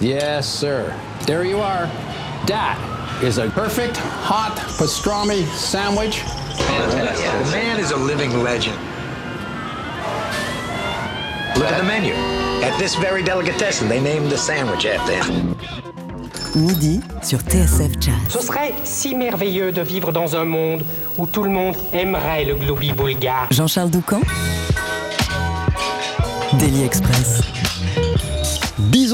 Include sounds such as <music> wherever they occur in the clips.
Yes, sir. There you are. That is a perfect hot pastrami sandwich. The man is a living legend. Look at the menu. At this very delicatessen, they named the sandwich after him. Midi sur TSF Jazz. Ce serait si merveilleux de vivre dans un monde où tout le monde aimerait le globi bulgare. Jean-Charles Doucan Daily Express.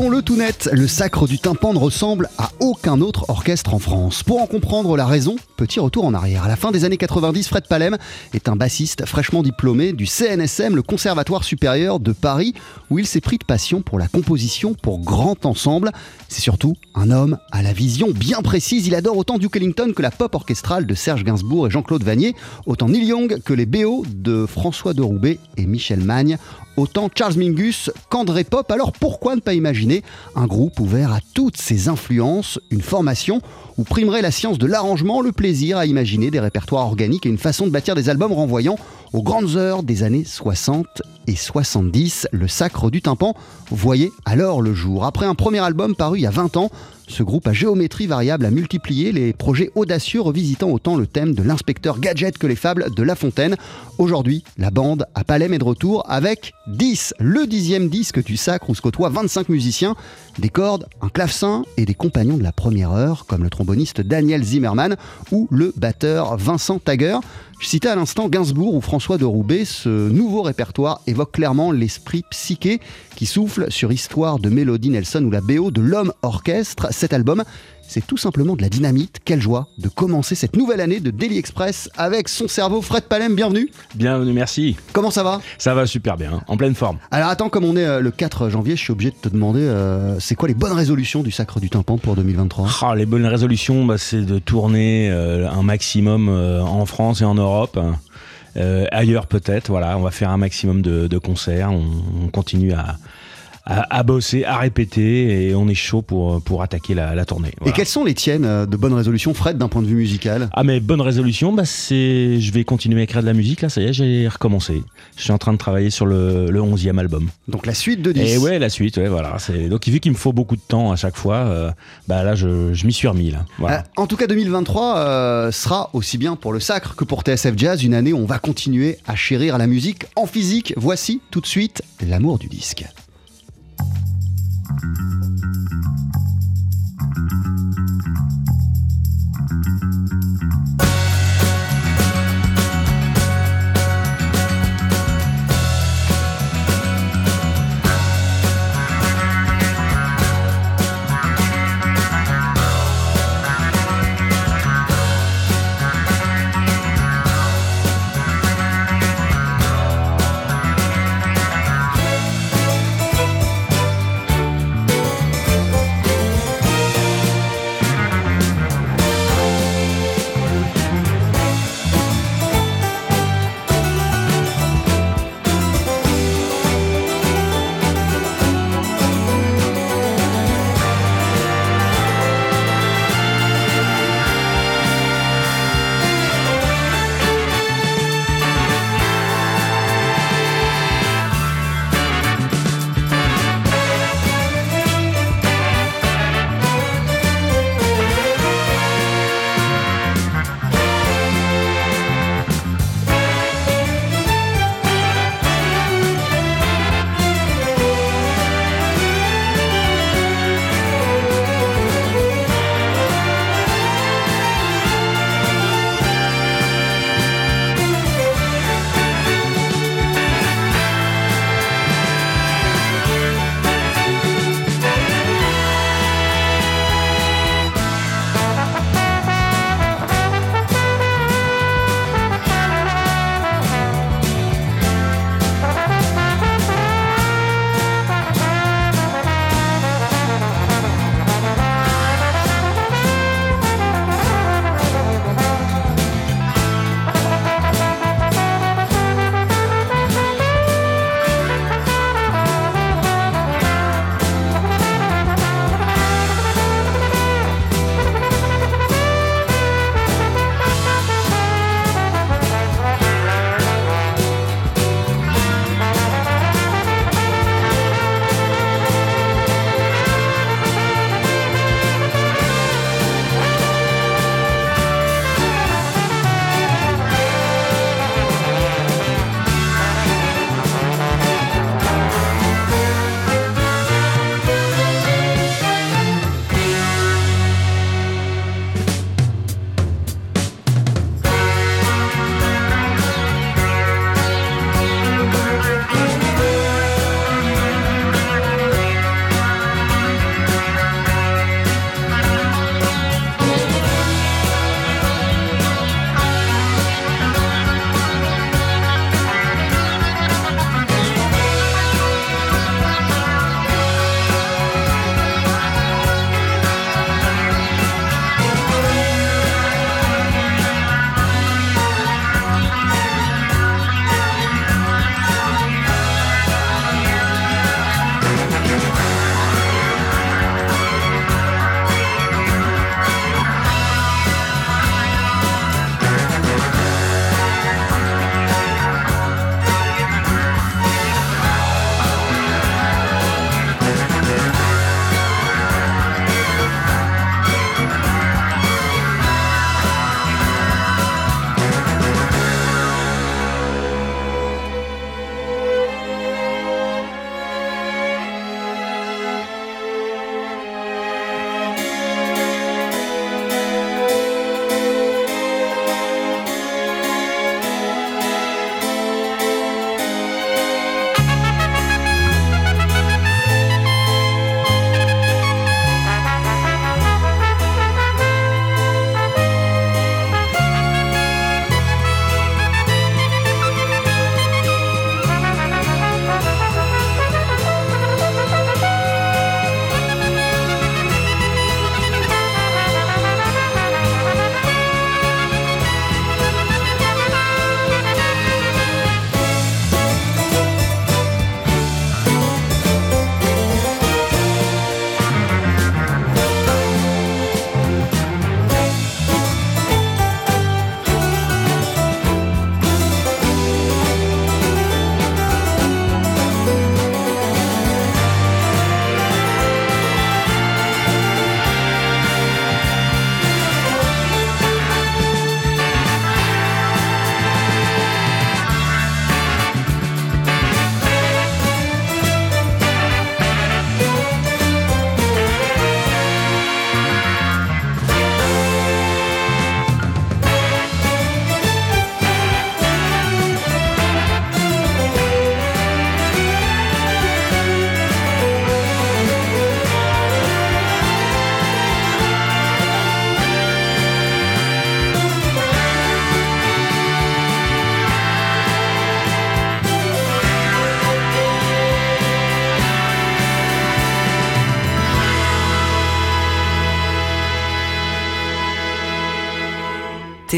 Disons-le tout net, le sacre du tympan ne ressemble à aucun autre orchestre en France. Pour en comprendre la raison, petit retour en arrière. À la fin des années 90, Fred Palem est un bassiste fraîchement diplômé du CNSM, le Conservatoire supérieur de Paris, où il s'est pris de passion pour la composition pour grand ensemble. C'est surtout un homme à la vision bien précise. Il adore autant Duke Ellington que la pop orchestrale de Serge Gainsbourg et Jean-Claude Vanier, autant Neil Young que les BO de François de Roubaix et Michel Magne autant Charles Mingus qu'André Pop. Alors pourquoi ne pas imaginer un groupe ouvert à toutes ces influences, une formation où primerait la science de l'arrangement, le plaisir à imaginer des répertoires organiques et une façon de bâtir des albums renvoyant aux grandes heures des années 60 et 70. Le sacre du tympan voyait alors le jour. Après un premier album paru il y a 20 ans, ce groupe à géométrie variable a multiplié les projets audacieux revisitant autant le thème de l'inspecteur gadget que les fables de La Fontaine. Aujourd'hui, la bande à Palais est de retour avec 10, le dixième disque du sacre où se côtoient 25 musiciens, des cordes, un clavecin et des compagnons de la première heure comme le tromboniste Daniel Zimmerman ou le batteur Vincent Tager. Je citais à l'instant Gainsbourg ou François de Roubaix. Ce nouveau répertoire évoque clairement l'esprit psyché qui souffle sur Histoire de Mélodie Nelson ou la BO de l'Homme Orchestre. Cet album, c'est tout simplement de la dynamite. Quelle joie de commencer cette nouvelle année de Daily Express avec son cerveau. Fred Palem, bienvenue. Bienvenue, merci. Comment ça va? Ça va super bien, en pleine forme. Alors attends, comme on est euh, le 4 janvier, je suis obligé de te demander, euh, c'est quoi les bonnes résolutions du Sacre du Tympan pour 2023 Ah, les bonnes résolutions, bah, c'est de tourner euh, un maximum en France et en Europe. Ailleurs peut-être, voilà, on va faire un maximum de, de concerts, on, on continue à, à, à bosser, à répéter et on est chaud pour, pour attaquer la, la tournée. Et quelles sont les tiennes euh, de bonnes résolutions, Fred, d'un point de vue musical? Ah mais bonne résolution, bah c'est, je vais continuer à écrire de la musique là, ça y est, j'ai recommencé. Je suis en train de travailler sur le, le 11e album. Donc la suite de 10. Et ouais, la suite, ouais, voilà. Donc vu qu'il me faut beaucoup de temps à chaque fois, euh, bah là je, je m'y suis remis là. Voilà. Euh, en tout cas, 2023 euh, sera aussi bien pour le Sacre que pour TSF Jazz une année où on va continuer à chérir la musique en physique. Voici tout de suite l'amour du disque. Thank you.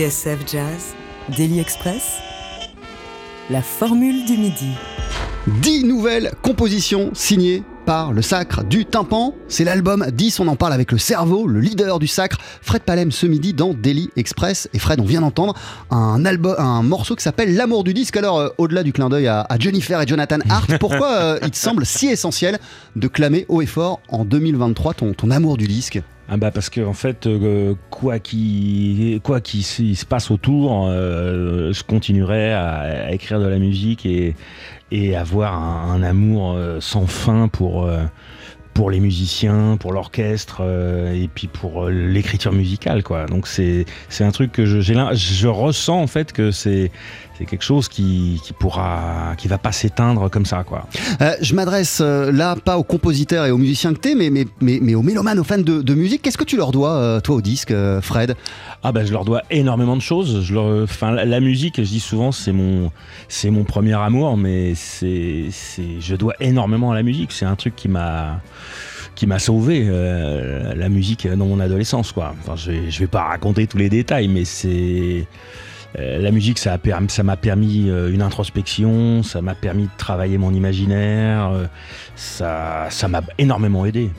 TSF Jazz, Daily Express, la formule du midi. 10 nouvelles compositions signées par le sacre du tympan. C'est l'album 10, on en parle avec le cerveau, le leader du sacre, Fred Palem ce midi dans Daily Express. Et Fred, on vient d'entendre un, album, un morceau qui s'appelle L'amour du disque. Alors, euh, au-delà du clin d'œil à, à Jennifer et Jonathan Hart, <laughs> pourquoi euh, il te semble si essentiel de clamer haut et fort en 2023 ton, ton amour du disque? Ah bah parce que en fait, euh, quoi qu'il quoi se passe autour, euh, je continuerai à, écrire de la musique et, et avoir un, amour euh, sans fin pour pour les musiciens, pour l'orchestre et puis pour l'écriture musicale quoi. Donc c'est un truc que je je ressens en fait que c'est c'est quelque chose qui, qui pourra qui va pas s'éteindre comme ça quoi. Euh, je m'adresse euh, là pas aux compositeurs et aux musiciens que t'es, mais, mais, mais, mais aux mélomanes, aux fans de, de musique. Qu'est-ce que tu leur dois, euh, toi, au disque, Fred? Ah bah je leur dois énormément de choses. Je leur, enfin la, la musique, je dis souvent c'est mon c'est mon premier amour, mais c'est c'est je dois énormément à la musique. C'est un truc qui m'a qui m'a sauvé la musique dans mon adolescence quoi. Enfin je je vais pas raconter tous les détails, mais c'est euh, la musique, ça m'a permis euh, une introspection, ça m'a permis de travailler mon imaginaire, euh, ça m'a énormément aidé.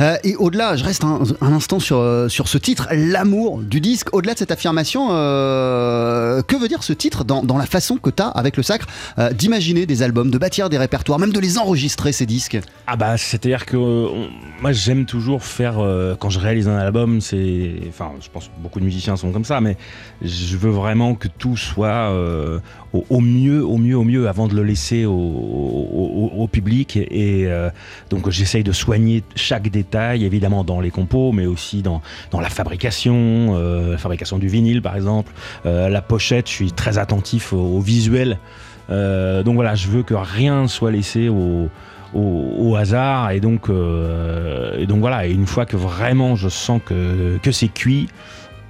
Euh, et au-delà, je reste un, instant sur, euh, sur ce titre, l'amour du disque. Au-delà de cette affirmation, euh, que veut dire ce titre dans, dans la façon que tu as, avec le sacre, d'imaginer des albums, de bâtir des répertoires, même de les enregistrer, ces disques? Ah bah c'est-à-dire que moi j'aime toujours faire quand je réalise un album, c'est enfin je pense que beaucoup de musiciens sont comme ça, mais je veux vraiment que tout soit au, mieux, au mieux, au mieux avant de le laisser au, au- public et donc j'essaye de soigner chaque détail évidemment dans les compos, mais aussi dans dans la fabrication, euh, la fabrication du vinyle par exemple, Euh, la pochette, je suis très attentif au, au visuel. Euh, donc voilà, je veux que rien ne soit laissé au, au, au hasard et donc, et donc voilà, et une fois que vraiment je sens que, que c'est cuit,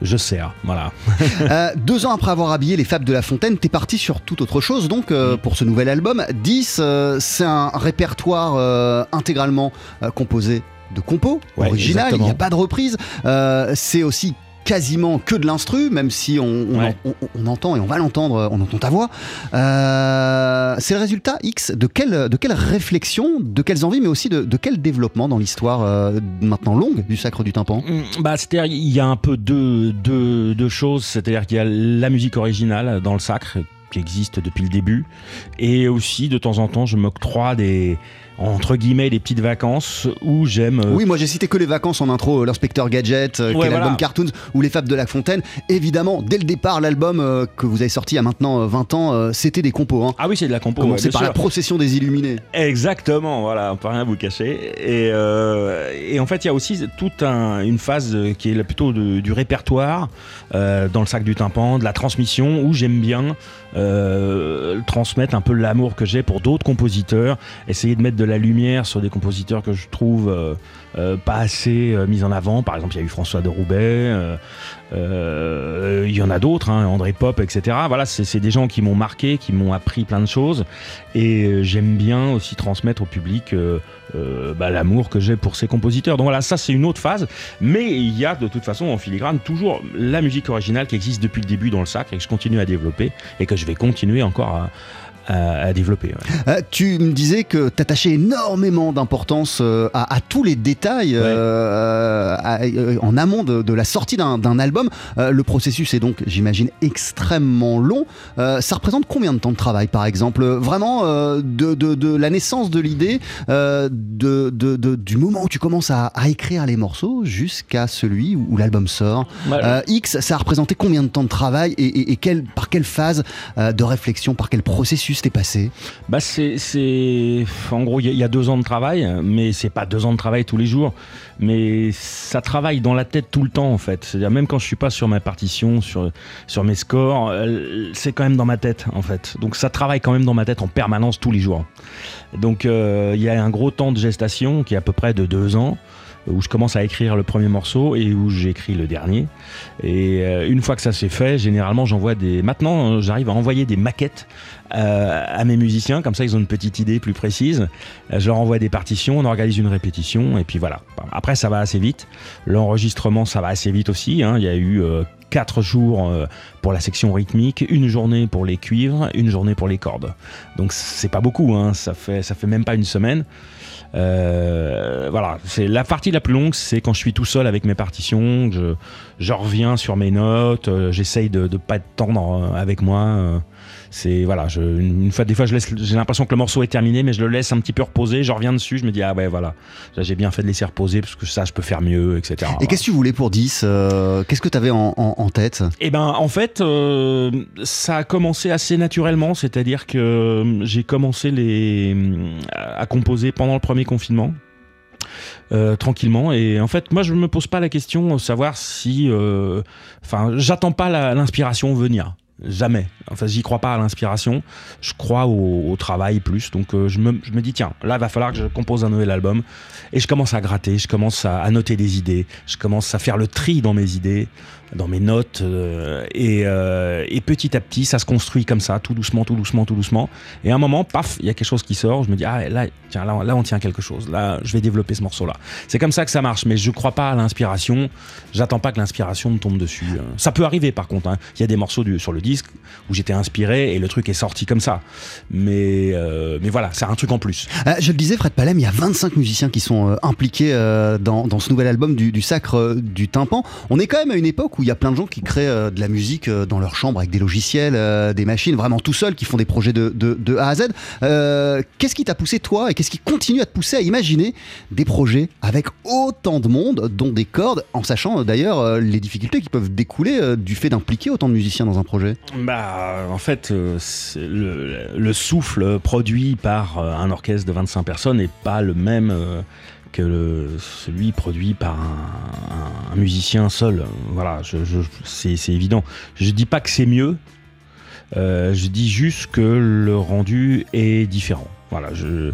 je sers. Voilà. <laughs> Euh, Deux ans après avoir habillé les Fables de la Fontaine, t'es parti sur toute autre chose, donc, euh, pour ce nouvel album. 10, euh, c'est un répertoire intégralement composé de compos, Ouais, original, il n'y a pas de reprise. Euh, c'est aussi quasiment que de l'instru, même si on, on, Ouais. on- on entend et on va l'entendre, on entend ta voix. Euh, c'est le résultat X de quelle, de quelle réflexion, de quelles envies, mais aussi de, de quel développement dans l'histoire euh, maintenant longue du Sacre du Tympan? Mm, Bah, c'est-à-dire, il y a un peu deux, deux, deux choses. C'est-à-dire qu'il y a la musique originale dans le sacre qui existe depuis le début. Et aussi, de temps en temps, je m'octroie des, entre guillemets, des petites vacances où j'aime. euh, Oui, moi j'ai cité que les vacances en intro, euh, l'inspecteur Gadget, euh, Ouais. Cartoons, ou les Fables de la Fontaine. Évidemment, dès le départ, l'album euh, que vous avez sorti il y a maintenant euh, 20 ans, c'était des compos. Hein. Ah oui, c'est de la compo. ouais, Commencé bien par sûr. la procession des illuminés. Exactement, voilà, on peut rien vous cacher. Et, et en fait, il y a aussi toute un- une phase qui est plutôt de- du répertoire dans le sac du tympan, de la transmission, où j'aime bien transmettre un peu l'amour que j'ai pour d'autres compositeurs, essayer de mettre de la lumière sur des compositeurs que je trouve euh, euh, pas assez euh, mis en avant. Par exemple, il y a eu François de Roubaix, il y en a d'autres, hein, André Pop, etc. Voilà, c'est des gens qui m'ont marqué, qui m'ont appris plein de choses. Et j'aime bien aussi transmettre au public bah, l'amour que j'ai pour ces compositeurs. Donc voilà, ça c'est une autre phase. Mais il y a de toute façon en filigrane toujours la musique originale qui existe depuis le début dans le sac et que je continue à développer et que je vais continuer encore à, à- à développer. ouais. Euh, tu me disais que t'attachais énormément d'importance euh, à, à tous les détails euh, à- en amont de, de la sortie d'un album. Le processus est donc, j'imagine, extrêmement long. Ça représente combien de temps de travail, par exemple? Vraiment, de, de- de la naissance de l'idée, du moment où tu commences à, à écrire les morceaux jusqu'à celui où, où l'album sort. X, ça a représenté combien de temps de travail et, et- et quelle- par quelle phase de réflexion, par quel processus t'es passé Bah c'est, en gros, il y, a- deux ans de travail, mais c'est pas deux ans de travail tous les jours, mais ça travaille dans la tête tout le temps en fait. Même quand je suis pas sur ma partition, sur mes scores, euh, c'est quand même dans ma tête en fait. Donc ça travaille quand même dans ma tête en permanence tous les jours. Donc euh, il y a un gros temps de gestation qui est à peu près de deux ans où je commence à écrire le premier morceau et où j'écris le dernier. Et euh, une fois que ça c'est fait, généralement j'envoie des. Maintenant, j'arrive à envoyer des maquettes à mes musiciens, comme ça ils ont une petite idée plus précise. Euh, Je leur envoie des partitions, on organise une répétition et puis voilà. Après, ça va assez vite. L'enregistrement, ça va assez vite aussi. hein. Il y a eu euh, quatre jours euh, pour la section rythmique, une journée pour les cuivres, une journée pour les cordes. Donc c'est pas beaucoup, hein, ça fait ça fait même pas une semaine. Euh, voilà, c'est la partie la plus longue, c'est quand je suis tout seul avec mes partitions, je, je reviens sur mes notes, euh, j'essaye de ne pas être tendre euh, avec moi. Euh, c'est voilà, je, une fois, des fois, je laisse, j'ai l'impression que le morceau est terminé, mais je le laisse un petit peu reposer. Je reviens dessus, je me dis ah ouais voilà, là j'ai bien fait de laisser reposer parce que ça je peux faire mieux, etc. Et Voilà. qu'est-ce que tu voulais pour 10 euh, Qu'est-ce que tu avais en, en- en tête? Eh ben, en fait, euh, ça a commencé assez naturellement, c'est-à-dire que euh, j'ai commencé les, à composer pendant le premier confinement. euh, tranquillement et en fait moi je me pose pas la question de savoir si euh, enfin j'attends pas l'inspiration venir jamais. Enfin j'y crois pas à l'inspiration. Je crois au, travail plus. Donc euh, je, me, je me dis tiens là va falloir que je compose un nouvel album. Et je commence à gratter. Je commence à, à noter des idées. Je commence à faire le tri dans mes idées dans mes notes euh, et, euh, et petit à petit ça se construit comme ça tout doucement tout doucement tout doucement. Et à un moment paf il y a quelque chose qui sort je me dis ah là tiens là, on tient quelque chose là je vais développer ce morceau là c'est comme ça que ça marche mais je crois pas à l'inspiration j'attends pas que l'inspiration me tombe dessus Euh, ça peut arriver par contre hein. il y a des morceaux sur le disque où j'étais inspiré et le truc est sorti comme ça. Mais euh, voilà c'est un truc en plus. Je le disais, Fred Palem, il y a 25 musiciens qui sont impliqués dans, ce nouvel album du, du Sacre du Tympan. On est quand même à une époque où il y a plein de gens qui créent euh, de la musique euh, dans leur chambre avec des logiciels, euh, des machines, vraiment tout seuls, qui font des projets de, A à Z. Qu'est-ce qui t'a poussé, toi, et qu'est-ce qui continue à te pousser à imaginer des projets avec autant de monde, dont des cordes, en sachant d'ailleurs les difficultés qui peuvent découler du fait d'impliquer autant de musiciens dans un projet? Bah, en fait, le, le souffle produit par un orchestre de 25 personnes n'est pas le même que celui produit par un, musicien seul. Voilà, je, c'est évident. Je dis pas que c'est mieux. euh, je dis juste que le rendu est différent. Voilà, euh,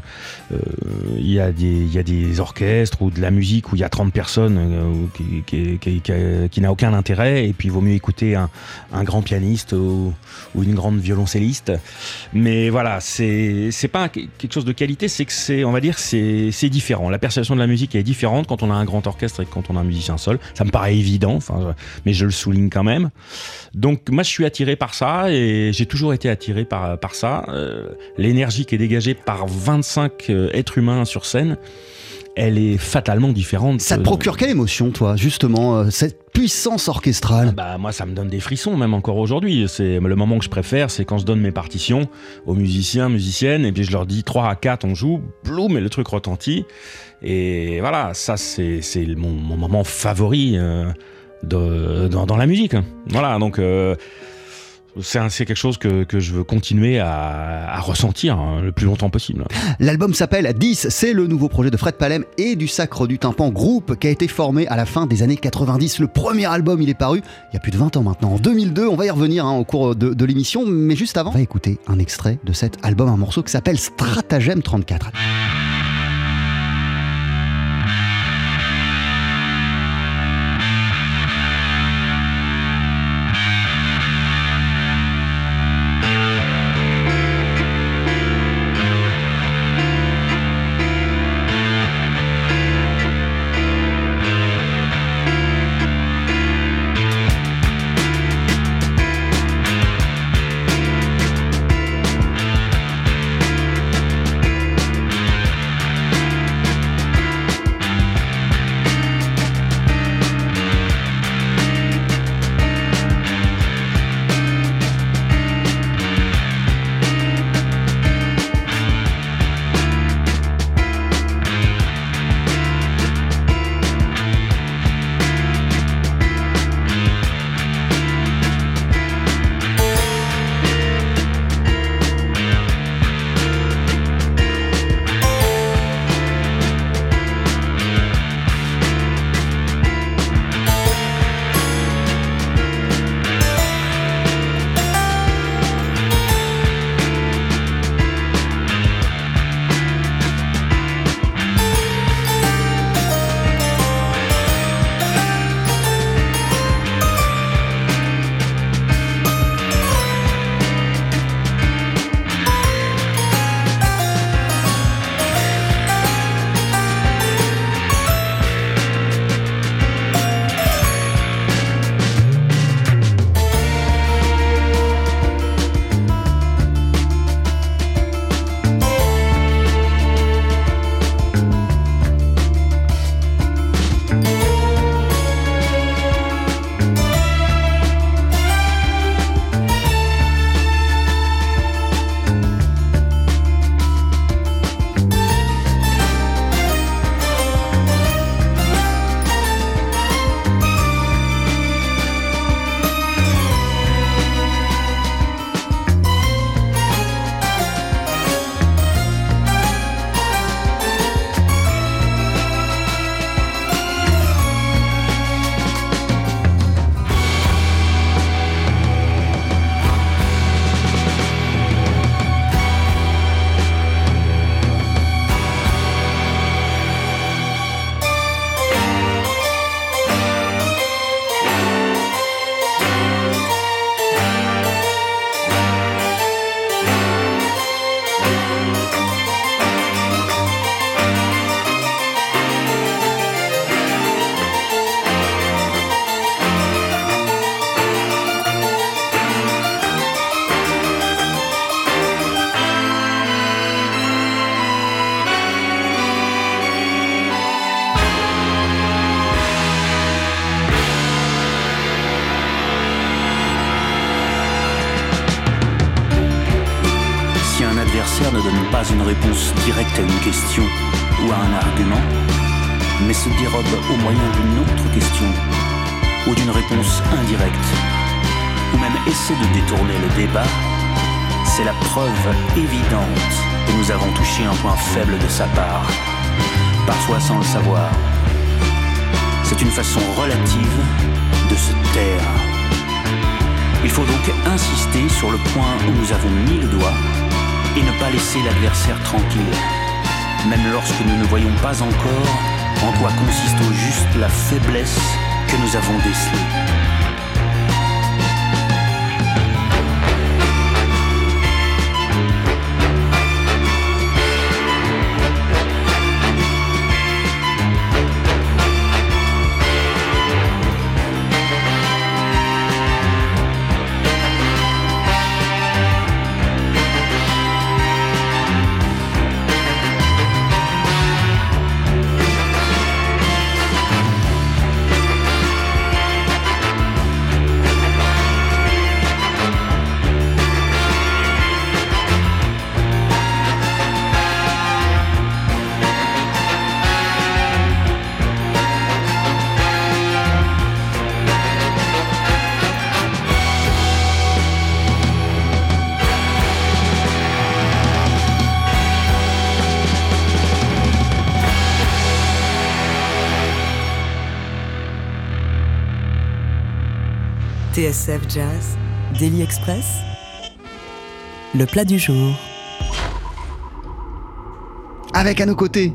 il y, a des- y a des orchestres ou de la musique où il y a 30 personnes euh, qui, qui- qui- qui- n'a aucun intérêt et puis il vaut mieux écouter un, un grand pianiste ou, ou une grande violoncelliste. Mais voilà, c'est pas quelque chose de qualité, c'est que c'est, on va dire, c'est différent. La perception de la musique est différente quand on a un grand orchestre et quand on a un musicien seul. Ça me paraît évident, mais je le souligne quand même. Donc moi, je suis attiré par ça et j'ai toujours été attiré par par ça. Euh, L'énergie qui est dégagée par 25 euh, êtres humains sur scène. Elle est fatalement différente. Ça te procure quelle émotion, toi, justement, euh, cette puissance orchestrale? Bah moi ça me donne des frissons même encore aujourd'hui. C'est le moment que je préfère, c'est quand je donne mes partitions aux musiciens, musiciennes et puis je leur dis 3 à 4 on joue, bloum et le truc retentit. Et voilà, ça c'est c'est mon, mon moment favori euh, de, dans, dans la musique. Voilà, donc euh, c'est quelque chose que, je veux continuer à, à ressentir hein, le plus longtemps possible. L'album s'appelle 10, c'est le nouveau projet de Fred Palem et du Sacre du Tympan, groupe qui a été formé à la fin des années 90. Le premier album, il est paru il y a plus de 20 ans maintenant, en 2002. On va y revenir hein, au cours de, de l'émission, mais juste avant, on va écouter un extrait de cet album, un morceau qui s'appelle Stratagème 34. De sa part, parfois sans le savoir. C'est une façon relative de se taire. Il faut donc insister sur le point où nous avons mis le doigt et ne pas laisser l'adversaire tranquille, même lorsque nous ne voyons pas encore en quoi consiste au juste la faiblesse que nous avons décelée. TSF Jazz, Daily Express, le plat du jour. Avec à nos côtés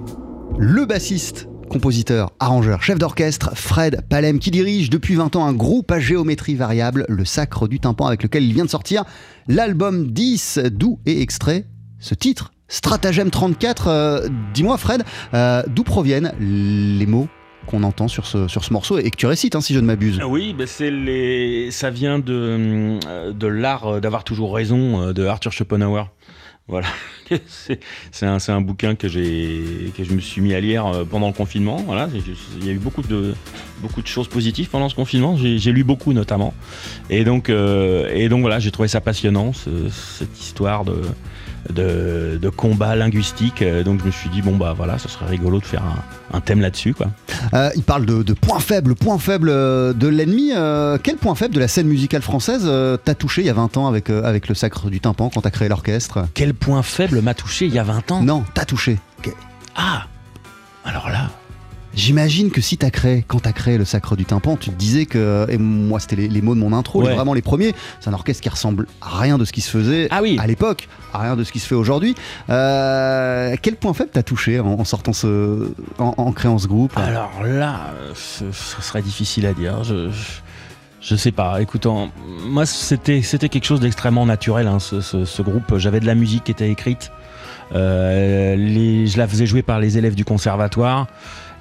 le bassiste, compositeur, arrangeur, chef d'orchestre Fred Palem qui dirige depuis 20 ans un groupe à géométrie variable, le Sacre du Tympan avec lequel il vient de sortir l'album 10 d'où est extrait ce titre Stratagème 34. Euh, dis-moi Fred, euh, d'où proviennent les mots qu'on entend sur ce, sur ce morceau et que tu récites, hein, si je ne m'abuse. Oui, c'est les... ça vient de, euh, de l'art d'avoir toujours raison de Arthur Schopenhauer. Voilà, <laughs> c'est un, un, bouquin que, que je me suis mis à lire pendant le confinement. Voilà, il y a eu beaucoup de, beaucoup de choses positives pendant ce confinement. J'ai lu beaucoup notamment. Et donc, et donc voilà, j'ai trouvé ça passionnant, cette histoire de, de, de combat linguistique. Euh, donc je me suis dit, bon bah voilà, ce serait rigolo de faire un, thème là-dessus. quoi. Euh, il parle de, points faibles, points faibles euh, de l'ennemi. quel point faible de la scène musicale française t'as touché il y a 20 ans avec, avec le Sacre du Tympan quand t'as créé l'orchestre? Quel point faible m'a touché il y a 20 ans? Non, t'as touché. Ah Alors là, J'imagine que si t'as créé, quand t'as créé le Sacre du Tympan, tu te disais que, et moi c'était les, mots de mon intro, vraiment les premiers, c'est un orchestre qui ressemble à rien de ce qui se faisait ah oui. à l'époque, à rien de ce qui se fait aujourd'hui. Euh, quel point faible t'as touché en, sortant ce, en, créant ce groupe? Alors là, ce, serait difficile à dire. Je, je, sais pas. Écoutant, moi c'était c'était quelque chose d'extrêmement naturel. Hein, ce, groupe, j'avais de la musique qui était écrite. Euh, les, je la faisais jouer par les élèves du conservatoire.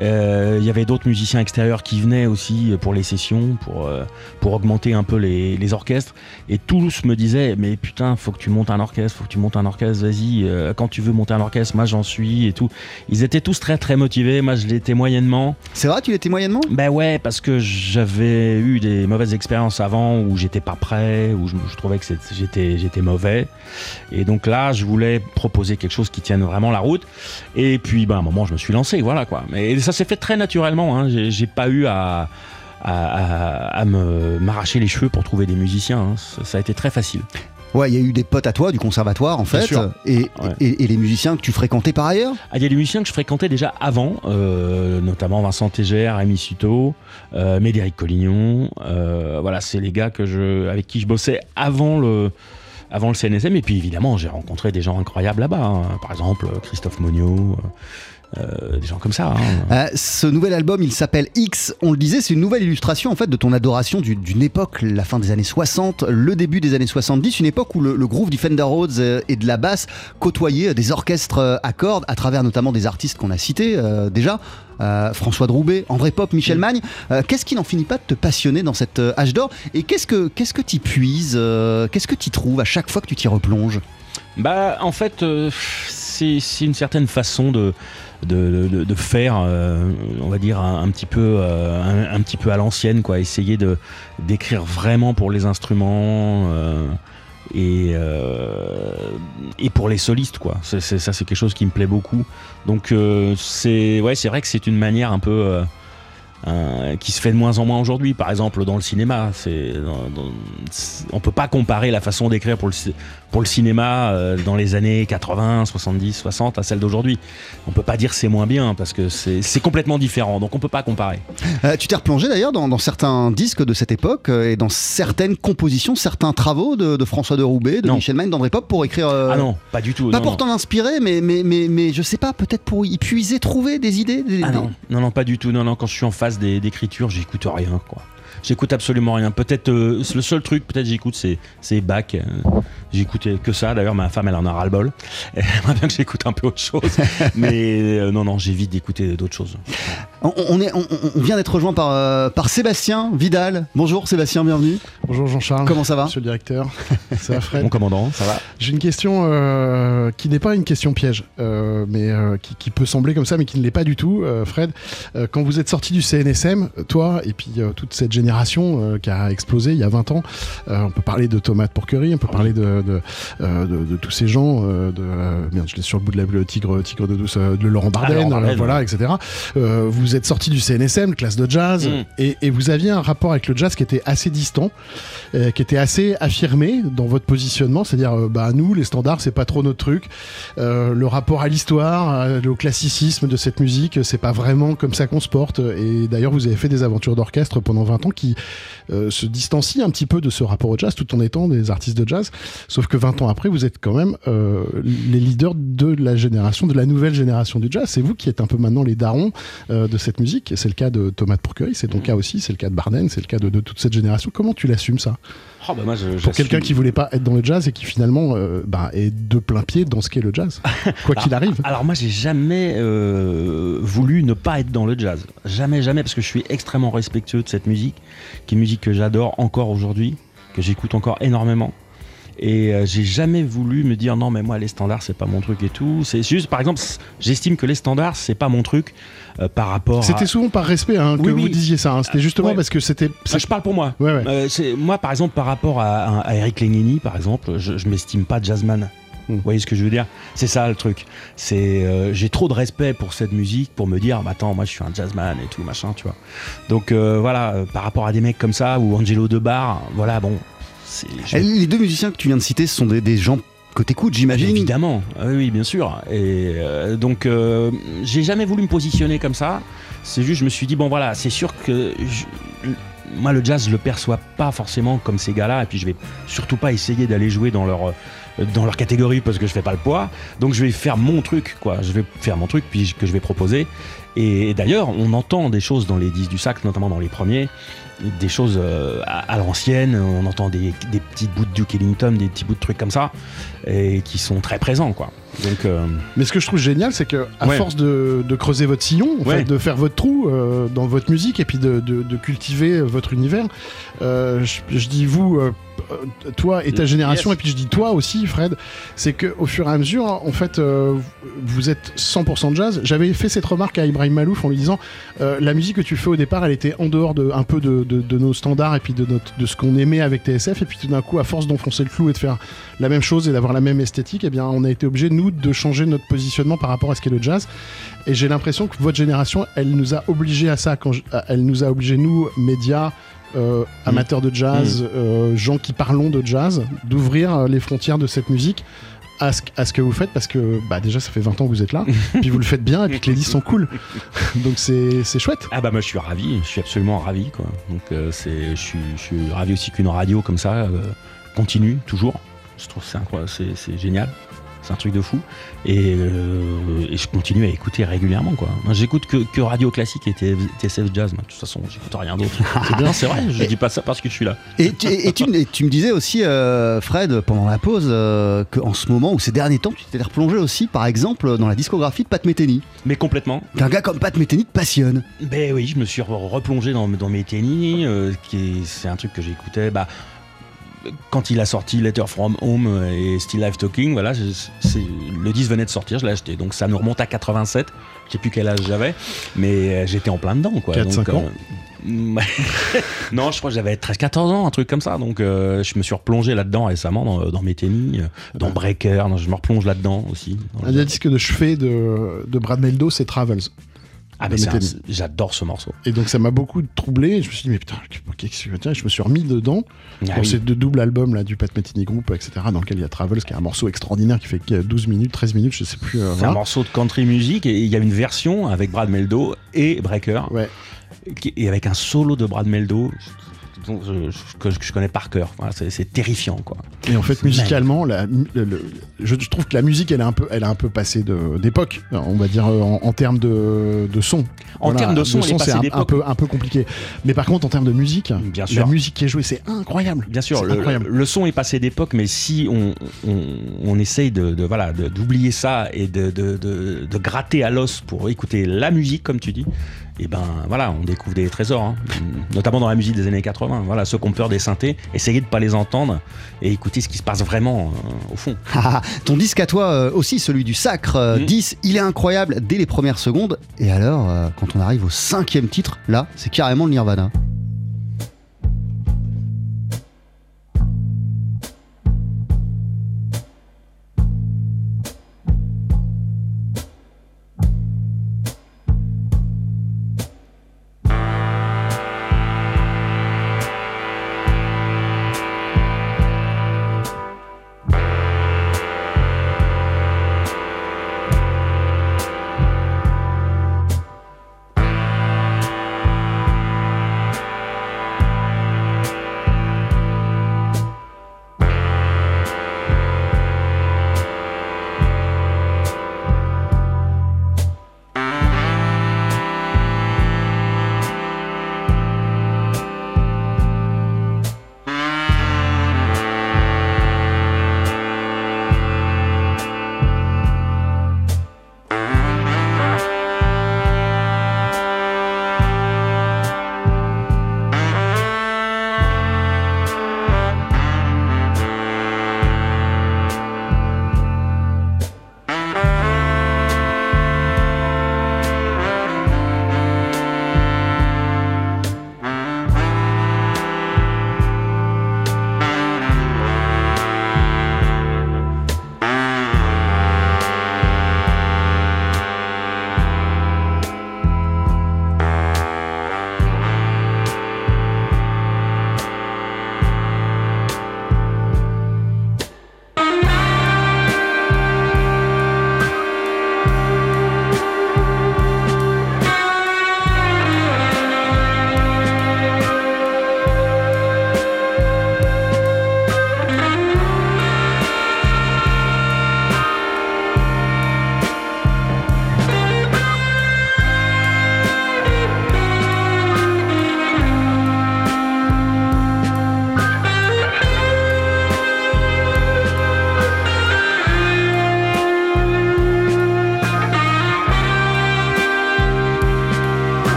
Euh, il y avait d'autres musiciens extérieurs qui venaient aussi pour les sessions, pour, euh, pour augmenter un peu les, les, orchestres. Et tous me disaient Mais putain, faut que tu montes un orchestre, faut que tu montes un orchestre, vas-y, euh, quand tu veux monter un orchestre, moi j'en suis et tout. Ils étaient tous très très motivés, moi je l'étais moyennement. C'est vrai, tu l'étais moyennement? Ben ouais, parce que j'avais eu des mauvaises expériences avant où j'étais pas prêt, où je, trouvais que j'étais, j'étais mauvais. Et donc là, je voulais proposer quelque chose qui tienne vraiment la route. Et puis, ben, à un moment, je me suis lancé, voilà quoi. Mais ça s'est fait très naturellement. Hein. J'ai pas eu à, à, m'arracher les cheveux pour trouver des musiciens. Hein. Ça, a été très facile. Ouais, il y a eu des potes à toi du conservatoire en fait, et, et, les musiciens que tu fréquentais par ailleurs? Ah, Il y a des musiciens que je fréquentais déjà avant, euh, notamment Vincent Tégère, Rémi Suto, euh, Médéric Collignon. Euh, voilà, c'est les gars que je, avec qui je bossais avant le, avant le CNSM. Et puis évidemment, j'ai rencontré des gens incroyables là-bas. Hein. Par exemple, Christophe Monio. Euh, des gens comme ça. Hein. Euh, ce nouvel album, il s'appelle X. On le disait, c'est une nouvelle illustration en fait de ton adoration d'une époque, la fin des années 60, le début des années 70, une époque où le, le groove du Fender Rhodes euh, et de la basse côtoyaient des orchestres à cordes à travers notamment des artistes qu'on a cités déjà. François Droubet, André Pop, Michel Magne. qu'est-ce qui n'en finit pas de te passionner dans cette âge d'or? Et qu'est-ce que qu'est-ce que tu puises Qu'est-ce que tu trouves à chaque fois que tu t'y replonges? Bah, en fait, c'est une certaine façon de de, faire, euh, on va dire, un, petit peu, euh, un, petit peu à l'ancienne, quoi. Essayer de d'écrire vraiment pour les instruments. Euh, et, et pour les solistes quoi. C'est- ça c'est quelque chose qui me plaît beaucoup. Donc c'est ouais c'est vrai que c'est une manière un peu euh, qui se fait de moins en moins aujourd'hui. Par exemple dans le cinéma, c'est on peut pas comparer la façon d'écrire pour le ci- pour le cinéma euh, dans les années 80, 70, 60 à celle d'aujourd'hui. On peut pas dire c'est moins bien parce que c'est complètement différent. Donc on peut pas comparer. Euh, tu t'es replongé d'ailleurs dans, dans certains disques de cette époque euh, et dans certaines compositions, certains travaux de, de François de Roubaix, de Non. Michel Magne, d'André Pop pour écrire. Ah non, pas du tout. Pas non, pour t'en inspirer, mais, mais, mais, mais je sais pas, peut-être pour y puiser, trouver des idées. des- Ah des- non, non, non, pas du tout. Non, non, quand je suis en phase des- d'écriture, j'écoute rien, quoi. J'écoute absolument rien. Peut-être euh, le seul truc, peut-être j'écoute, c'est c'est Bach. Euh, J'écoutais que ça. D'ailleurs, ma femme, elle en a ras le bol. <laughs> Elle aimerait bien que j'écoute un peu autre chose. <laughs> Mais euh, non, non, j'évite d'écouter d'autres choses. On, on est, on, on vient d'être rejoint par, euh, par Sébastien Vidal. Bonjour Sébastien, bienvenue. Bonjour Jean-Charles. Comment ça va Monsieur le directeur. <laughs> ça va Fred Mon commandant, ça va J'ai une question euh, qui n'est pas une question piège, euh, mais euh, qui, qui peut sembler comme ça, mais qui ne l'est pas du tout. Euh, Fred, euh, quand vous êtes sorti du CNSM, toi et puis euh, toute cette génération euh, qui a explosé il y a 20 ans, euh, on peut parler de Tomate Porquerie, on peut parler de, de, euh, de- de tous ces gens, de merde, je l'ai sur le bout de la le tigre, tigre de douce, de Laurent Barden, Laurent Barden, etc. Vous êtes sorti du CNSM, classe de jazz, Mm. et, et vous aviez un rapport avec le jazz qui était assez distant, qui était assez affirmé dans votre positionnement, c'est-à-dire bah nous les standards c'est pas trop notre truc, le rapport à l'histoire, au classicisme de cette musique, c'est pas vraiment comme ça qu'on se porte. Et d'ailleurs vous avez fait des aventures d'orchestre pendant 20 ans qui euh, se distancient un petit peu de ce rapport au jazz tout en étant des artistes de jazz. Sauf que 20 ans après vous êtes quand même euh, les leaders de la génération, de la nouvelle génération du jazz. C'est vous qui êtes un peu maintenant les darons euh, de cette musique. C'est le cas de Thomas de Pourquerie, c'est ton cas aussi, c'est le cas de Barden, c'est le cas de, de toute cette génération. Comment tu l'assumes ça? Oh, bah, moi, je- Pour quelqu'un qui voulait pas être dans le jazz et qui finalement euh, bah, est de plein pied dans ce qu'est le jazz, <laughs> quoi qu'il arrive. Alors moi j'ai jamais euh, voulu ne pas être dans le jazz. Jamais, jamais, parce que je suis extrêmement respectueux de cette musique, qui est une musique que j'adore encore aujourd'hui, que j'écoute encore énormément. Et euh, j'ai jamais voulu me dire non mais moi les standards c'est pas mon truc et tout. C'est juste par exemple j'estime que les standards c'est pas mon truc euh, par rapport. à... C'était souvent par respect hein, que Oui, vous disiez ça. hein. C'était justement Ouais. parce que c'était. Ah, je parle pour moi. Ouais, ouais. Euh, moi, par exemple, par rapport à, Eric Lenini, par exemple, je, je m'estime pas jazzman. Hmm. Vous voyez ce que je veux dire? C'est ça le truc. C'est euh, j'ai trop de respect pour cette musique pour me dire, bah, attends, moi je suis un jazzman et tout machin, tu vois. Donc euh, voilà, euh, par rapport à des mecs comme ça ou Angelo Debar, voilà, bon, Les deux musiciens que tu viens de citer, sont des, des gens que t'écoutes, j'imagine. Évidemment, Ah oui, oui, bien sûr. Et euh, donc, euh, j'ai jamais voulu me positionner comme ça. C'est juste, je me suis dit, bon voilà, c'est sûr que je- moi, le jazz, je le perçois pas forcément comme ces gars-là. Et puis, je vais surtout pas essayer d'aller jouer dans leur, dans leur catégorie parce que je fais pas le poids. Donc, je vais faire mon truc, quoi. Je vais faire mon truc, puis que je vais proposer. Et, d'ailleurs, on entend des choses dans les disques du sax, notamment dans les premiers, des choses euh, à, à l'ancienne. On entend des, des petits bouts de Duke Ellington, des petits bouts de trucs comme ça, et qui sont très présents, quoi. Donc, euh, Mais ce que je trouve génial, c'est que à Ouais. force de, de creuser votre sillon, en Ouais. fait, de faire votre trou euh, dans votre musique et puis de, de- de cultiver votre univers, euh, je, je dis vous, toi et ta Yes. génération, et puis je dis toi aussi, Fred, c'est que au fur et à mesure, en fait, vous êtes 100% jazz. J'avais fait cette remarque à Ibrahim Malouf en lui disant, la musique que tu fais au départ, elle était en dehors de un peu de, de- de nos standards et puis de notre, de ce qu'on aimait avec TSF, et puis tout d'un coup, à force d'enfoncer le clou et de faire la même chose et d'avoir la même esthétique, eh bien, on a été obligé nous de changer notre positionnement par rapport à ce qu'est le jazz. Et j'ai l'impression que votre génération, elle nous a obligés à ça. Quand je- elle nous a obligés nous, médias. euh, amateurs de jazz, euh, gens qui parlons de jazz, d'ouvrir euh, les frontières de cette musique à ce, à ce que vous faites parce que bah, déjà ça fait 20 ans que vous êtes là, <laughs> puis vous le faites bien et puis que les listes sont cool. <laughs> Donc c'est chouette. ah bah moi je suis ravi, je suis absolument ravi, quoi. Donc, euh, c'est, je suis, je suis ravi aussi qu'une radio comme ça continue toujours. Je trouve c'est, c'est génial. C'est un truc de fou. Et, euh, et je continue à écouter régulièrement. Quoi. J'écoute que, que radio classique et TSF Jazz. moi. De toute façon, j'écoute rien d'autre. <laughs> c'est bien, c'est vrai. Je dis pas ça parce que je suis là. Et, tu, et tu- et tu me disais aussi, euh, Fred, pendant la pause, euh, qu'en ce moment ou ces derniers temps, tu t'es replongé aussi, par exemple, dans la discographie de Pat Metheny. Mais complètement. Qu'un gars comme Pat Metheny te passionne. Ben oui, je me suis re- replongé dans, dans qui est- c'est un truc que j'écoutais. Bah, quand il a sorti Letter from Home euh, et Still Life Talking, voilà, c'est- le disque venait de sortir, je l'ai acheté. Donc ça nous remonte à 87. Je sais plus quel âge j'avais, mais euh, j'étais en plein dedans, quoi. 4-5 Donc, ans. Ouais. <laughs> non, je crois que j'avais 13-14 ans, un truc comme ça. Donc, euh, je me suis replongé là-dedans récemment dans, dans Metheny, euh, dans Breaker. je me replonge là-dedans aussi. Dans Un des disques de chevet de, de Brad Meldo, c'est Travels. Ah, mais j'adore ce morceau. Et donc ça m'a beaucoup troublé. Je me suis dit, mais putain, qu'est-ce que tiens, je me suis remis dedans. Ah dans oui. ces deux doubles albums là, du Pat Metheny Group, etc., dans lequel il y a Travels, qui est un morceau extraordinaire qui fait que 12 minutes, 13 minutes, je sais plus. euh, C'est voilà. un morceau de country music et il y a une version avec Brad Meldo et Breaker Ouais. et avec un solo de Brad Meldo dont je- je- que je, connais par cœur. Voilà, c'est terrifiant quoi. Et en fait, musicalement, la, le- le- je, je trouve que la musique, elle est un peu, elle a un peu passé d'époque, on va dire euh, en, en termes de, de son. En termes de son, c'est un, peu, un peu compliqué. Mais par contre, en termes de musique, Bien la sûr. musique qui est jouée, c'est incroyable. Bien sûr, le, incroyable. le son est passé d'époque, mais si on, on, on essaye de, de- voilà d'oublier ça et de, de, de- de gratter à l'os pour écouter la musique, comme tu dis, et ben voilà, on découvre des trésors, hein. notamment dans la musique des années 80. Voilà, ceux qui ont peur des synthés, essayez de pas les entendre et écouter ce qui se passe vraiment euh, au fond. <laughs> Ah, Ton disque à toi euh, aussi, celui du Sacre euh, Mhm. 10, il est incroyable dès les premières secondes. Et alors, euh, quand on arrive au cinquième titre, là, c'est carrément le Nirvana.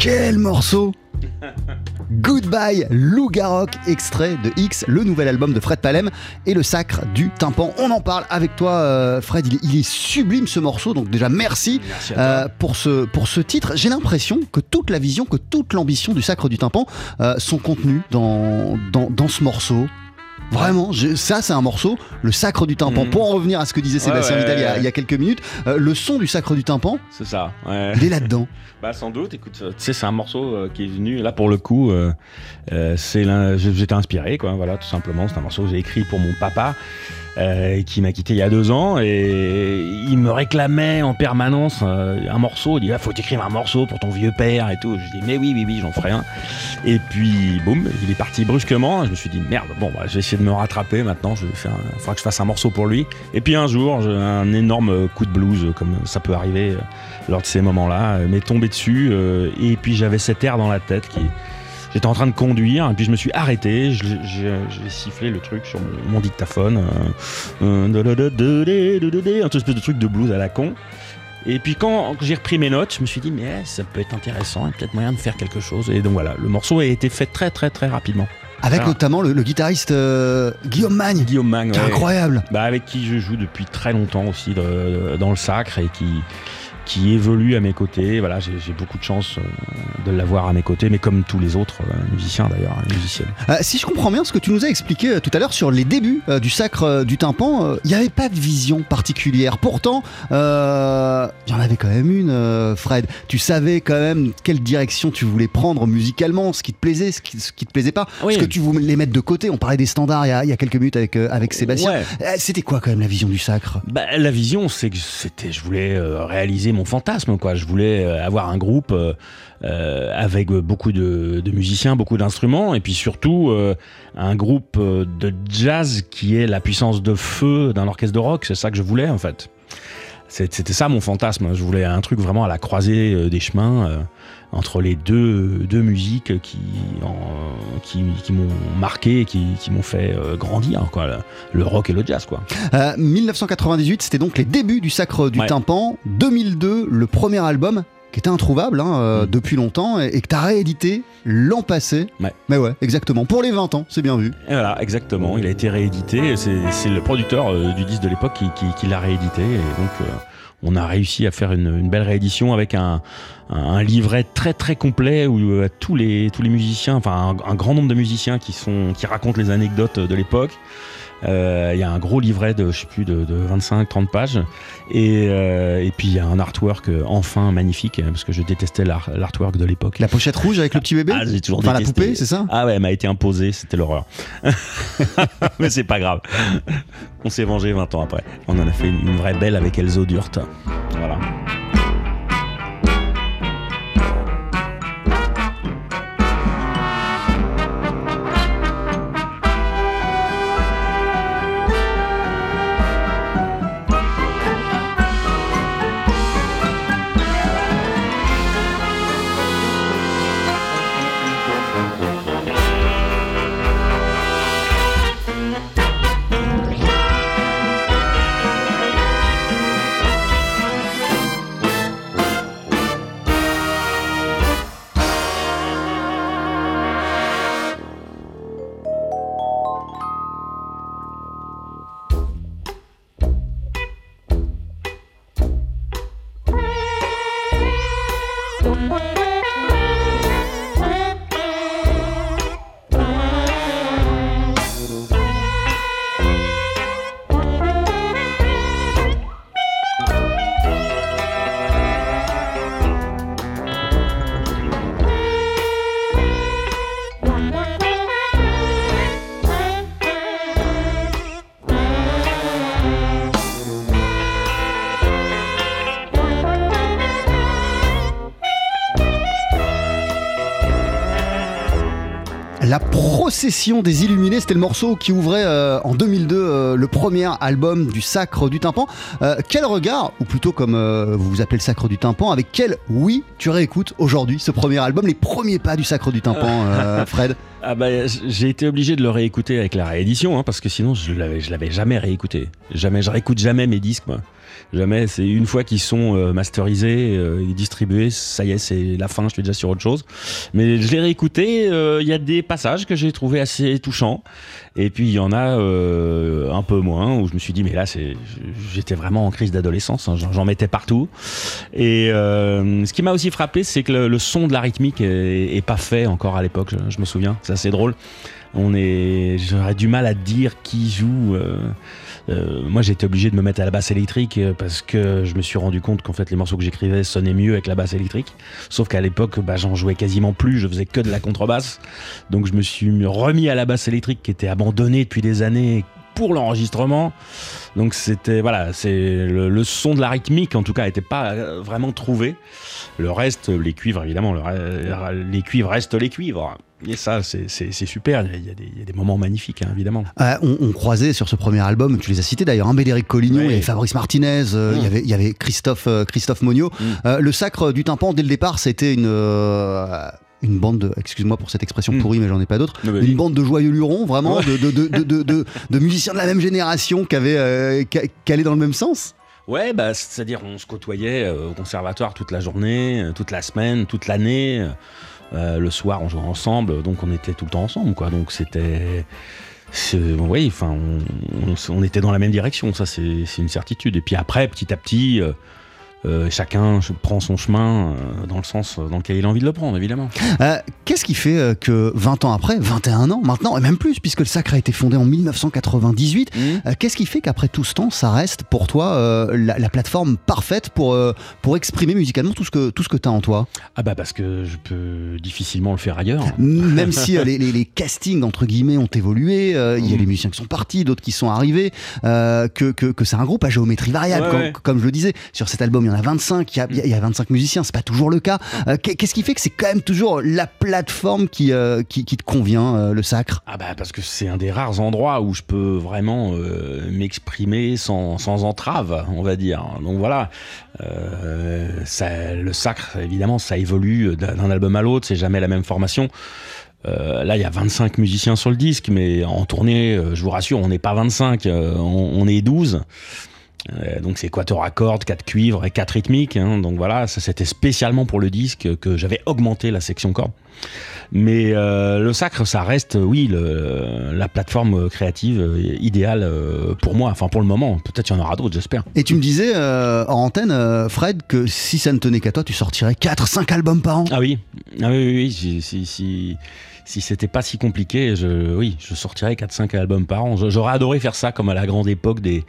Quel morceau <laughs> Goodbye Lou Garrock, extrait de X, le nouvel album de Fred Palem et le sacre du tympan. On en parle avec toi, euh, Fred. Il est, il est sublime ce morceau, donc déjà merci, euh, pour, ce, pour ce titre. J'ai l'impression que toute la vision, que toute l'ambition du sacre du tympan euh, sont contenues dans, dans, dans ce morceau. Vraiment, je- ça c'est un morceau, le sacre du tympan. Mhm. Pour en revenir à ce que disait Sébastien ouais, Vidal il y a- ouais. il y, a quelques minutes, euh, le son du sacre du tympan, C'est ça. Ouais. il est là-dedans. <laughs> Bah sans doute, écoute, euh, tu sais, c'est un morceau euh, qui est venu, là pour le coup, euh, euh, c'est j'étais inspiré, quoi, voilà, tout simplement. C'est un morceau que j'ai écrit pour mon papa, euh, qui m'a quitté il y a deux ans, et il me réclamait en permanence euh, un morceau. Il dit, ah, faut t'écrire un morceau pour ton vieux père et tout. Je dis, mais oui, oui, oui, j'en ferai un. Et puis, boum, il est parti brusquement. Je me suis dit, merde, bon, bah, je vais essayer de me rattraper maintenant. Je vais faire, il faudra que je fasse un morceau pour lui. Et puis un jour, j'ai un énorme coup de blues, comme ça peut arriver euh, lors de ces moments-là, m'est tombé dessus. euh, et puis j'avais cet air dans la tête qui. J'étais en train de conduire, et puis je me suis arrêté, je- j'ai sifflé le truc sur mon, mon dictaphone. euh, euh, un espèce de truc de blues à la con. Et puis quand j'ai repris mes notes, je me suis dit, mais eh, ça peut être intéressant, il y a peut-être moyen de faire quelque chose. Et donc voilà, le morceau a été fait très très très rapidement. Avec notamment le, le guitariste euh, Guillaume Magne, Guillaume est ouais. incroyable. Bah, avec qui je joue depuis très longtemps aussi de- dans le sacre et qui, qui évolue à mes côtés. Voilà, j'ai beaucoup de chance euh, de l'avoir à mes côtés, mais comme tous les autres euh, musiciens d'ailleurs, et musiciennes. Euh, si je comprends bien ce que tu nous as expliqué tout à l'heure sur les débuts euh, du sacre euh, du tympan, euh, il n'y avait pas de vision particulière. Pourtant, euh, il y en avait quand même une, euh, Fred. Tu savais quand même quelle direction tu voulais prendre musicalement, ce qui te plaisait, ce qui, ce qui te plaisait pas, Oui. ce que tu voulais mettre de côté. On parlait des standards il y a, il y a quelques minutes avec, euh, avec Sébastien. Ouais. Euh, C'était quoi quand même la vision du sacre? Bah, la vision, c'est que c'était, je voulais euh, réaliser mon fantasme, quoi. Je voulais euh, avoir un groupe euh, euh, avec beaucoup de, musiciens, beaucoup d'instruments, et puis surtout un groupe de jazz qui est la puissance de feu d'un orchestre de rock. C'est ça que je voulais, en fait. C'était ça mon fantasme. Je voulais un truc vraiment à la croisée des chemins. Euh, entre les deux, deux musiques qui, en- qui, qui m'ont marqué, et qui, qui m'ont fait euh, grandir, quoi, le, le rock et le jazz, quoi. Euh, 1998, c'était donc les débuts du sacre du Ouais. tympan. 2002, le premier album qui était introuvable hein, euh, Mm. depuis longtemps et, et que tu as réédité l'an passé. Ouais. Mais ouais, exactement. Pour les 20 ans, c'est bien vu. Et voilà, exactement. Il a été réédité. C'est c'est le producteur euh, du disque de l'époque qui, qui- qui l'a réédité. Et donc, euh, on a réussi à faire une, belle réédition avec un livret très très complet où euh, tous les tous les musiciens, enfin un, un grand nombre de musiciens qui sont qui racontent les anecdotes de l'époque. Euh, Il y a un gros livret de je sais plus de, 25-30 pages et, euh, et puis il y a un artwork euh, enfin magnifique parce que je détestais l'art- l'artwork de l'époque. La pochette rouge avec le petit bébé Ah, j'ai toujours Enfin, la détesté. poupée, c'est ça Ah ouais, elle m'a été imposée, c'était l'horreur. <laughs> Mais c'est pas grave. On s'est vengé 20 ans après. On en a fait une, une vraie belle avec Elzo Durt. Voilà. Procession des illuminés, c'était le morceau qui ouvrait euh, en 2002 euh, le premier album du Sacre du Tympan. Euh, quel regard, ou plutôt comme vous vous appelez le Sacre du Tympan, avec quel oui tu réécoutes aujourd'hui ce premier album, les premiers pas du Sacre du Tympan, <laughs> Fred? Ah bah, j'ai été obligé de le réécouter avec la réédition, hein, parce que sinon je l'avais, je l'avais jamais réécouté. Jamais, je réécoute jamais mes disques, moi. Jamais. C'est une fois qu'ils sont euh, masterisés euh, et distribués, ça y est, c'est la fin. Je suis déjà sur autre chose. Mais je l'ai réécouté. euh, Il y a des passages que j'ai trouvé assez touchants, et puis il y en a euh, un peu moins où je me suis dit mais là c'est, j'étais vraiment en crise d'adolescence. hein, j'en, mettais partout. Et ce qui m'a aussi frappé, c'est que le, le son de la rythmique est, est pas fait encore à l'époque. Je, je me souviens. C'est assez drôle. On est, j'aurais du mal à dire qui joue. euh, euh, moi, été obligé de me mettre à la basse électrique euh, parce que je me suis rendu compte qu'en fait, les morceaux que j'écrivais sonnaient mieux avec la basse électrique. Sauf qu'à l'époque, bah, j'en jouais quasiment plus. Je faisais que de la contrebasse. Donc, je me suis remis à la basse électrique qui était abandonnée depuis des années pour l'enregistrement. Donc, c'était voilà, c'est le, le son de la rythmique en tout cas n'était pas euh, vraiment trouvé. Le reste, les cuivres évidemment, les cuivres restent les cuivres. Et ça, c'est super. Il y, a, des- il y a des moments magnifiques, hein, évidemment. Euh, on, on croisait sur ce premier album, tu les as cités d'ailleurs, hein, Bédéric Collignon, y avait Fabrice Martinez, euh, il y Mm. avait- il y avait Christophe, euh, Christophe Monio. Mm. Euh, le sacre du tympan, dès le départ, c'était une, une bande, de, excuse-moi pour cette expression Mm. pourrie, mais j'en ai pas d'autre, Mais vas-y. une bande de joyeux lurons, vraiment, Ouais. de, musiciens de la même génération qui avaient euh, qui- qui allaient dans le même sens. Ouais, bah, c'est-à-dire on se côtoyait au conservatoire toute la journée, toute la semaine, toute l'année. Euh, le soir, on jouait ensemble, donc on était tout le temps ensemble, quoi. Donc c'était, oui, enfin, on, était dans la même direction, ça c'est c'est une certitude. Et puis après, petit à petit. euh, euh, chacun prend son chemin euh, dans le sens dans lequel il a envie de le prendre, évidemment. Euh, Qu'est-ce qui fait euh, que 20 ans après, 21 ans maintenant, et même plus, puisque le sacre a été fondé en 1998, Euh, Qu'est-ce qui fait qu'après tout ce temps, ça reste pour toi euh, la, la plateforme parfaite pour, euh, pour exprimer musicalement tout ce que, tout ce que tu as en toi? Ah bah parce que je peux difficilement le faire ailleurs. Même si euh, <laughs> les, les- les castings, entre guillemets, ont évolué, euh, il y a Mm. les musiciens qui sont partis, d'autres qui sont arrivés, euh, que, que, que c'est un groupe à géométrie variable, Ouais, comme, ouais. comme je le disais. Sur cet album, y en a 25, il y a, il y a- il y a 25 musiciens, c'est pas toujours le cas. Euh, qu'est- Qu'est-ce qui fait que c'est quand même toujours la plateforme qui, euh, qui, qui te convient, euh, le sacre? Ah bah parce que c'est un des rares endroits où je peux vraiment m'exprimer sans, sans entrave, on va dire. Donc voilà, ça, le sacre, évidemment, ça évolue d'un d'un album à l'autre, c'est jamais la même formation. Euh, là, il y a 25 musiciens sur le disque, mais en tournée, euh, je vous rassure, on n'est pas 25, euh, on, on est 12. Euh, donc c'est quatuor à cordes, 4 cuivres et 4 rythmiques. hein. donc voilà, ça c'était spécialement pour le disque que j'avais augmenté la section cordes. Mais euh, le sacre, ça reste, oui, le- la plateforme créative idéale euh, pour moi, enfin pour le moment. Peut-être qu'il y en aura d'autres, j'espère. Et tu me disais euh, en antenne, Fred, que si ça ne tenait qu'à toi, tu sortirais 4-5 albums par an. Ah oui, ah oui, oui, oui, si, si, si, si c'était pas si compliqué, je, oui, je sortirais 4-5 albums par an. J'aurais adoré faire ça comme à la grande époque des,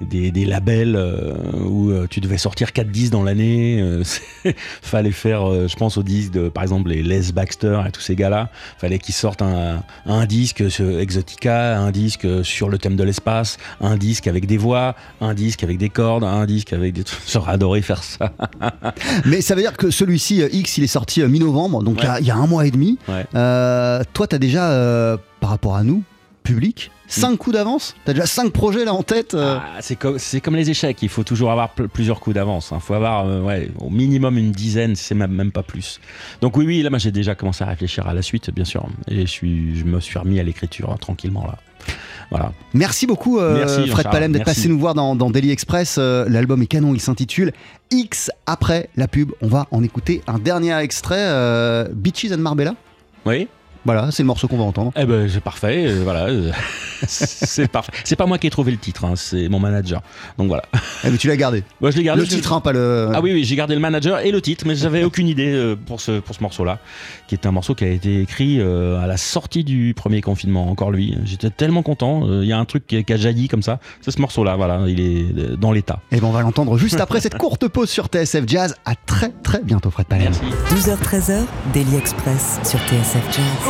des, des labels euh, où euh, tu devais sortir 4 disques dans l'année. euh, <laughs> fallait faire, je pense aux disques de, par exemple, les Les Baxter et tous ces gars-là. Fallait qu'ils sortent un, un disque sur Exotica, un disque sur le thème de l'espace, un disque avec des voix, un disque avec des cordes, un disque avec des trucs. <laughs> J'aurais adoré faire ça. <laughs> Mais ça veut dire que celui-ci, X, il est sorti mi-novembre, donc il y a- il y, a un mois et demi. Ouais. Euh, toi, tu as déjà, euh, par rapport à nous, public, 5 coups d'avance Tu as déjà 5 projets là en tête euh Ah, c'est comme, les échecs, il faut toujours avoir pl- plusieurs coups d'avance. Il faut avoir euh, ouais, au minimum une dizaine, c'est même, même pas plus. Donc oui, oui, là, j'ai déjà commencé à réfléchir à la suite, bien sûr. Et je, suis, je me suis remis à l'écriture euh, tranquillement là. Voilà. Merci beaucoup, euh, Merci, Fred Palem, d'être passé nous voir dans, dans Daily Express. L'album est canon, il s'intitule X après la pub. On va en écouter un dernier extrait, Beaches and Marbella. Oui Voilà, c'est le morceau qu'on va entendre. Eh ben, c'est parfait, euh, voilà. euh, <laughs> c'est parfait. C'est pas moi qui ai trouvé le titre, hein, c'est mon manager. Donc voilà. Eh, mais tu l'as gardé. Moi, je l'ai gardé. le je- titre, hein, pas le. Ah oui, oui, j'ai gardé le manager et le titre, mais j'avais aucune idée euh, pour ce, pour ce morceau-là, qui est un morceau qui a été écrit euh, à la sortie du premier confinement, encore lui. J'étais tellement content, euh, il y a un truc qui, qui a jailli comme ça, c'est ce morceau-là, voilà, il est dans l'état. Et ben on va l'entendre juste après cette courte pause sur TSF Jazz. À très très bientôt, Fred. Merci. 12h-13h, Daily Express sur TSF Jazz.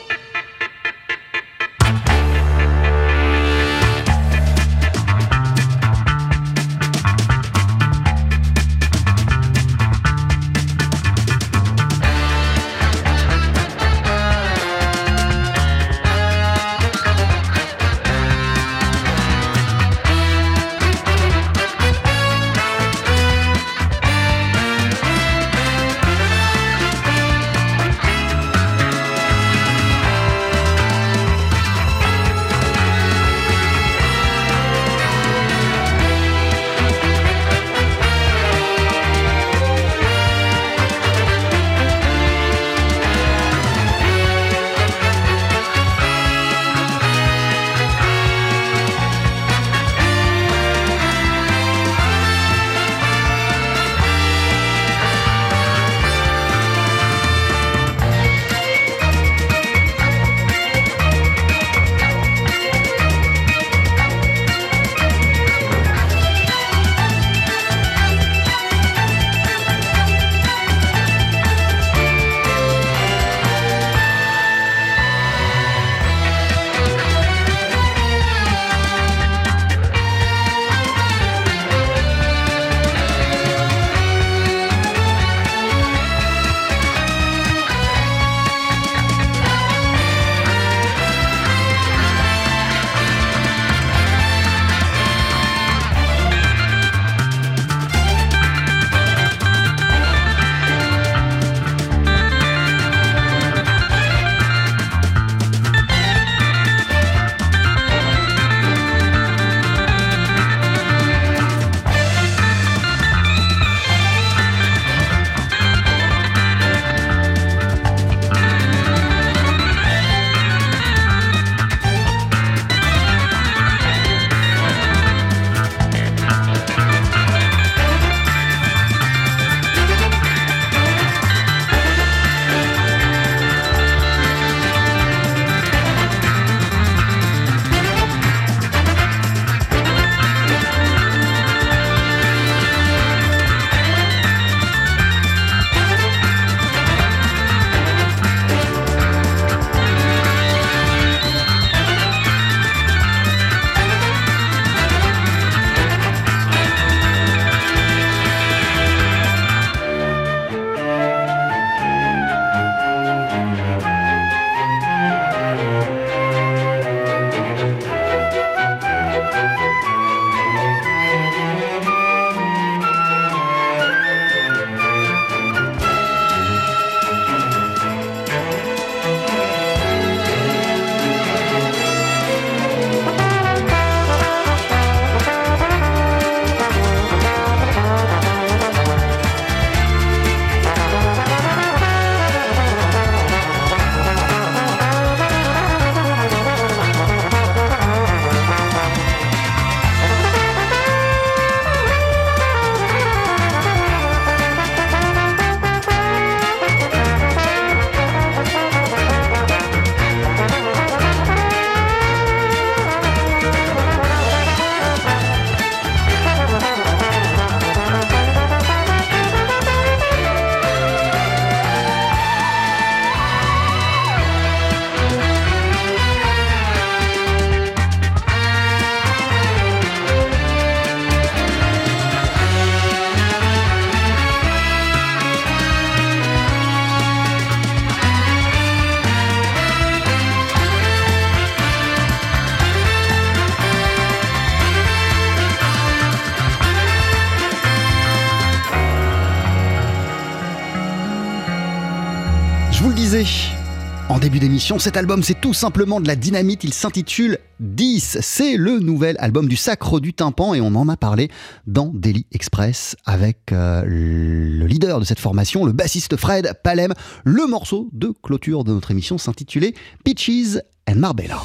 Cet album c'est tout simplement de la dynamite, il s'intitule 10, c'est le nouvel album du Sacre du Tympan et on en a parlé dans Daily Express avec euh, le leader de cette formation, le bassiste Fred Palem. Le morceau de clôture de notre émission s'intitulait Peaches and Marbella.